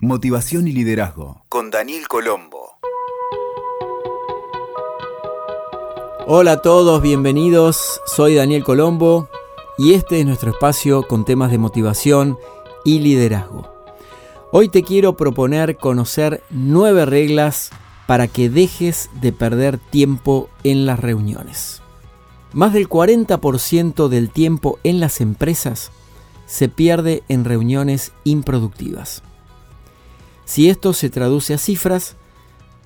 Motivación y liderazgo con Daniel Colombo. Hola a todos, bienvenidos. Soy Daniel Colombo y este es nuestro espacio con temas de motivación y liderazgo. Hoy te quiero proponer conocer nueve reglas para que dejes de perder tiempo en las reuniones. Más del 40% del tiempo en las empresas se pierde en reuniones improductivas. Si esto se traduce a cifras,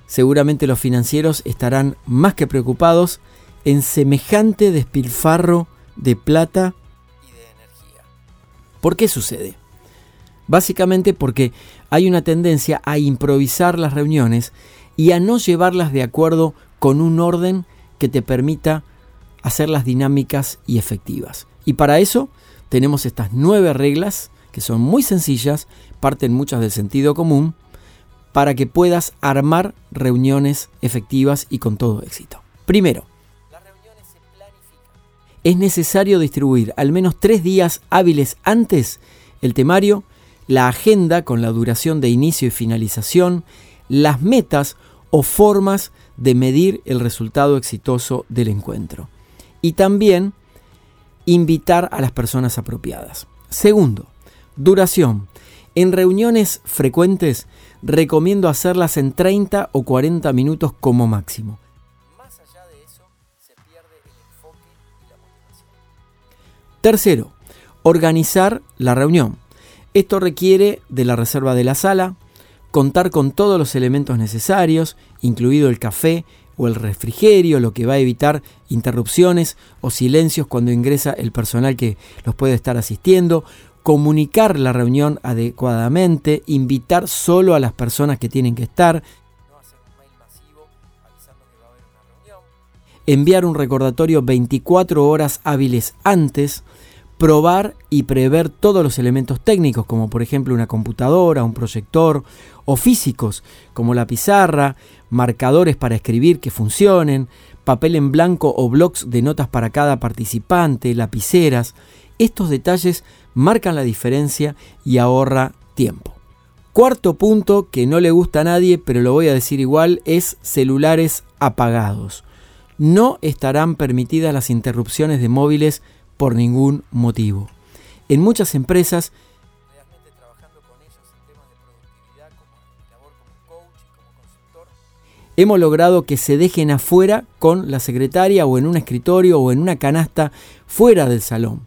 seguramente los financieros estarán más que preocupados en semejante despilfarro de plata y de energía. ¿Por qué sucede? Básicamente porque hay una tendencia a improvisar las reuniones y a no llevarlas de acuerdo con un orden que te permita hacerlas dinámicas y efectivas. Y para eso tenemos estas nueve reglas que son muy sencillas, parten muchas del sentido común, para que puedas armar reuniones efectivas y con todo éxito. Primero, las reuniones se planifican. Es necesario distribuir al menos tres días hábiles antes el temario, la agenda con la duración de inicio y finalización, las metas o formas de medir el resultado exitoso del encuentro. Y también invitar a las personas apropiadas. Segundo, Duración. En reuniones frecuentes recomiendo hacerlas en 30 o 40 minutos como máximo. Más allá de eso, se pierde el enfoque y la motivación. Tercero, organizar la reunión. Esto requiere de la reserva de la sala, contar con todos los elementos necesarios, incluido el café o el refrigerio, lo que va a evitar interrupciones o silencios cuando ingresa el personal que los puede estar asistiendo, comunicar la reunión adecuadamente, invitar solo a las personas que tienen que estar, enviar un recordatorio 24 horas hábiles antes, probar y prever todos los elementos técnicos, como por ejemplo una computadora, un proyector, o físicos, como la pizarra, marcadores para escribir que funcionen, papel en blanco o blocks de notas para cada participante, lapiceras. Estos detalles marcan la diferencia y ahorra tiempo. Cuarto punto que no le gusta a nadie, pero lo voy a decir igual, es celulares apagados. No estarán permitidas las interrupciones de móviles por ningún motivo. En muchas empresas, hemos logrado que se dejen afuera con la secretaria o en un escritorio o en una canasta fuera del salón.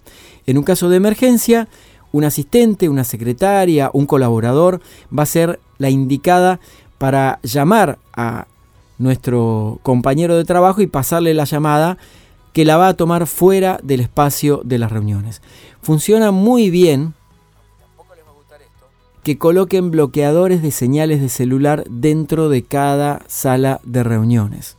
En un caso de emergencia, un asistente, una secretaria, un colaborador va a ser la indicada para llamar a nuestro compañero de trabajo y pasarle la llamada que la va a tomar fuera del espacio de las reuniones. Funciona muy bien que coloquen bloqueadores de señales de celular dentro de cada sala de reuniones.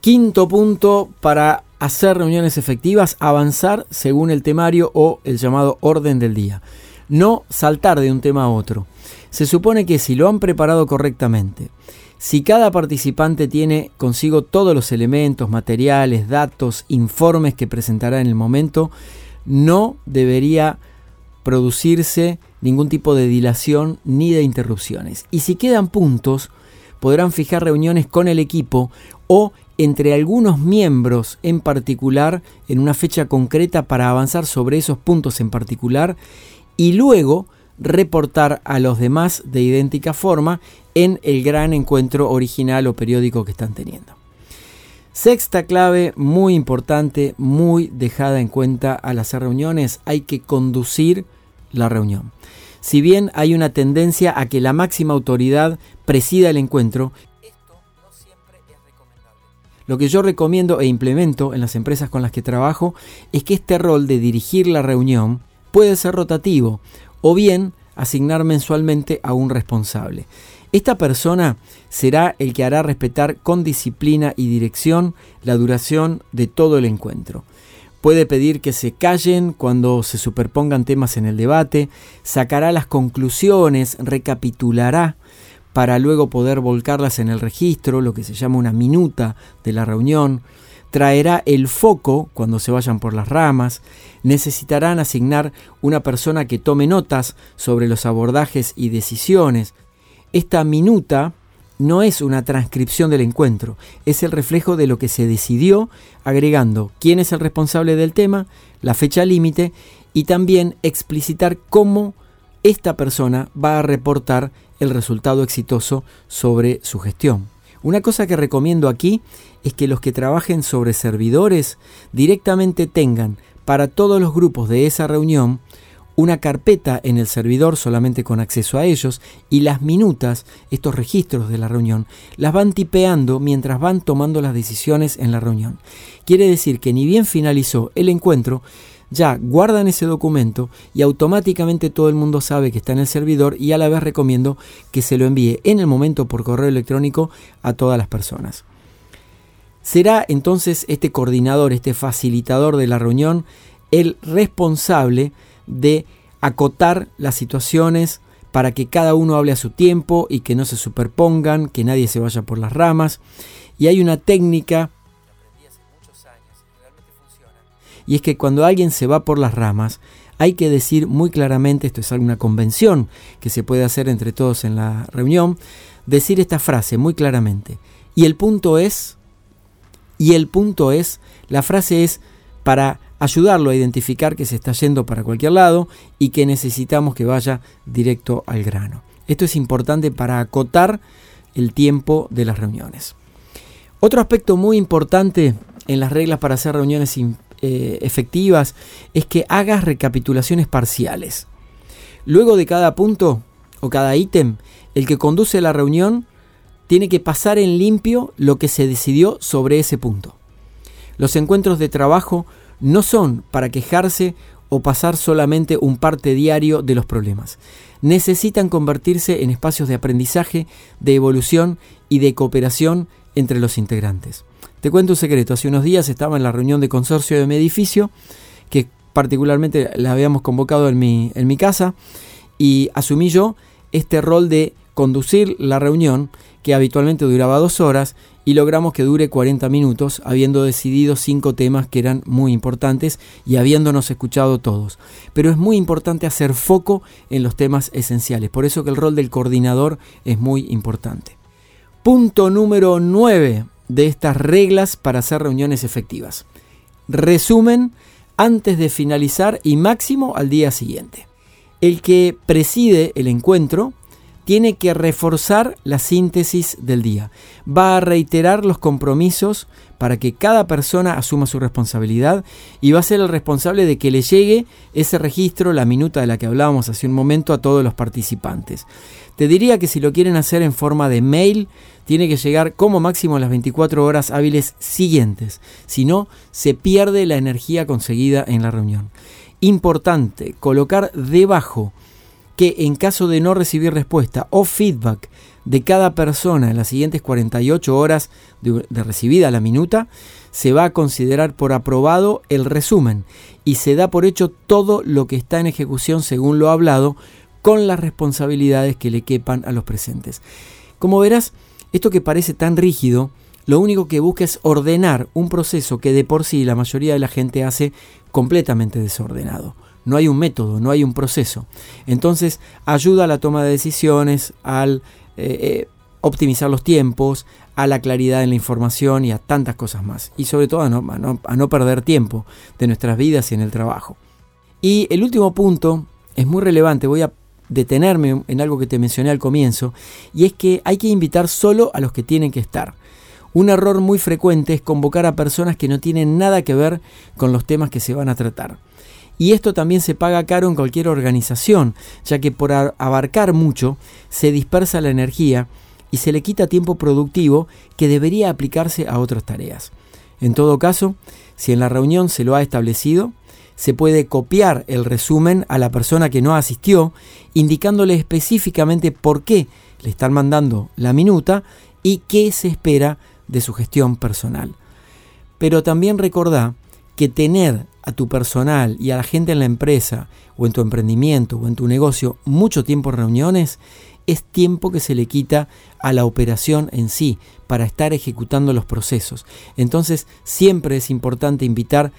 Quinto punto para hacer reuniones efectivas, avanzar según el temario o el llamado orden del día. No saltar de un tema a otro. Se supone que si lo han preparado correctamente, si cada participante tiene consigo todos los elementos, materiales, datos, informes que presentará en el momento, no debería producirse ningún tipo de dilación ni de interrupciones. Y si quedan puntos, podrán fijar reuniones con el equipo o entre algunos miembros en particular en una fecha concreta para avanzar sobre esos puntos en particular y luego reportar a los demás de idéntica forma en el gran encuentro original o periódico que están teniendo. Sexta clave muy importante, muy dejada en cuenta al hacer reuniones, hay que conducir la reunión. Si bien hay una tendencia a que la máxima autoridad presida el encuentro, Lo que yo recomiendo e implemento en las empresas con las que trabajo es que este rol de dirigir la reunión puede ser rotativo o bien asignar mensualmente a un responsable. Esta persona será el que hará respetar con disciplina y dirección la duración de todo el encuentro. Puede pedir que se callen cuando se superpongan temas en el debate, sacará las conclusiones, recapitulará para luego poder volcarlas en el registro, lo que se llama una minuta de la reunión, traerá el foco cuando se vayan por las ramas, necesitarán asignar una persona que tome notas sobre los abordajes y decisiones, esta minuta no es una transcripción del encuentro, es el reflejo de lo que se decidió, agregando quién es el responsable del tema, la fecha límite y también explicitar cómo esta persona va a reportar el resultado exitoso sobre su gestión. Una cosa que recomiendo aquí es que los que trabajen sobre servidores directamente tengan para todos los grupos de esa reunión una carpeta en el servidor solamente con acceso a ellos y las minutas, estos registros de la reunión, las van tipeando mientras van tomando las decisiones en la reunión. Quiere decir que ni bien finalizó el encuentro, ya guardan ese documento y automáticamente todo el mundo sabe que está en el servidor y a la vez recomiendo que se lo envíe en el momento por correo electrónico a todas las personas. Será entonces este coordinador, este facilitador de la reunión, el responsable de acotar las situaciones para que cada uno hable a su tiempo y que no se superpongan, que nadie se vaya por las ramas. Y hay una técnica y es que cuando alguien se va por las ramas, hay que decir muy claramente, esto es alguna convención que se puede hacer entre todos en la reunión, decir esta frase muy claramente. Y el punto es, y el punto es, la frase es para ayudarlo a identificar que se está yendo para cualquier lado y que necesitamos que vaya directo al grano. Esto es importante para acotar el tiempo de las reuniones. Otro aspecto muy importante en las reglas para hacer reuniones eh, efectivas es que hagas recapitulaciones parciales. Luego de cada punto o cada ítem, el que conduce la reunión tiene que pasar en limpio lo que se decidió sobre ese punto. Los encuentros de trabajo no son para quejarse o pasar solamente un parte diario de los problemas. Necesitan convertirse en espacios de aprendizaje, de evolución y de cooperación entre los integrantes. Te cuento un secreto, hace unos días estaba en la reunión de consorcio de mi edificio, que particularmente la habíamos convocado en mi, casa, y asumí yo este rol de conducir la reunión, que habitualmente duraba dos horas, y logramos que dure 40 minutos, habiendo decidido cinco temas que eran muy importantes y habiéndonos escuchado todos. Pero es muy importante hacer foco en los temas esenciales, por eso que el rol del coordinador es muy importante. Punto número 9 de estas reglas para hacer reuniones efectivas. Resumen antes de finalizar y máximo al día siguiente. El que preside el encuentro tiene que reforzar la síntesis del día. Va a reiterar los compromisos para que cada persona asuma su responsabilidad y va a ser el responsable de que le llegue ese registro, la minuta de la que hablábamos hace un momento, a todos los participantes. Te diría que si lo quieren hacer en forma de mail, tiene que llegar como máximo a las 24 horas hábiles siguientes. Si no, se pierde la energía conseguida en la reunión. Importante, colocar debajo que en caso de no recibir respuesta o feedback de cada persona en las siguientes 48 horas de, recibida la minuta, se va a considerar por aprobado el resumen y se da por hecho todo lo que está en ejecución según lo hablado con las responsabilidades que le quepan a los presentes. Como verás, esto que parece tan rígido, lo único que busca es ordenar un proceso que de por sí la mayoría de la gente hace completamente desordenado no hay un método, no hay un proceso. Entonces ayuda a la toma de decisiones, al eh, eh, optimizar los tiempos, a la claridad en la información y a tantas cosas más. Y sobre todo a no, a no perder tiempo de nuestras vidas y en el trabajo. Y el último punto es muy relevante, voy a detenerme en algo que te mencioné al comienzo, y es que hay que invitar solo a los que tienen que estar. Un error muy frecuente es convocar a personas que no tienen nada que ver con los temas que se van a tratar. Y esto también se paga caro en cualquier organización, ya que por abarcar mucho se dispersa la energía y se le quita tiempo productivo que debería aplicarse a otras tareas. En todo caso, si en la reunión se lo ha establecido, se puede copiar el resumen a la persona que no asistió, indicándole específicamente por qué le están mandando la minuta y qué se espera de su gestión personal. Pero también recordá que tener a tu personal y a la gente en la empresa o en tu emprendimiento o en tu negocio mucho tiempo en reuniones, es tiempo que se le quita a la operación en sí para estar ejecutando los procesos. Entonces siempre es importante invitar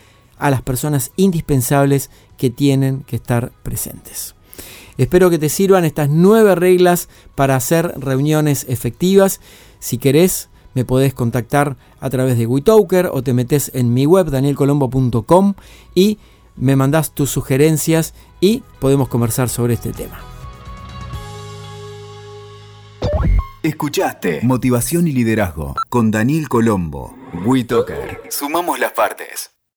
a las personas indispensables que tienen que estar presentes. Espero que te sirvan estas nueve reglas para hacer reuniones efectivas. Si querés, me podés contactar a través de WeToker o te metes en mi web danielcolombo.com y me mandás tus sugerencias y podemos conversar sobre este tema. Escuchaste Motivación y Liderazgo con Daniel Colombo. WeToker. Sumamos las partes.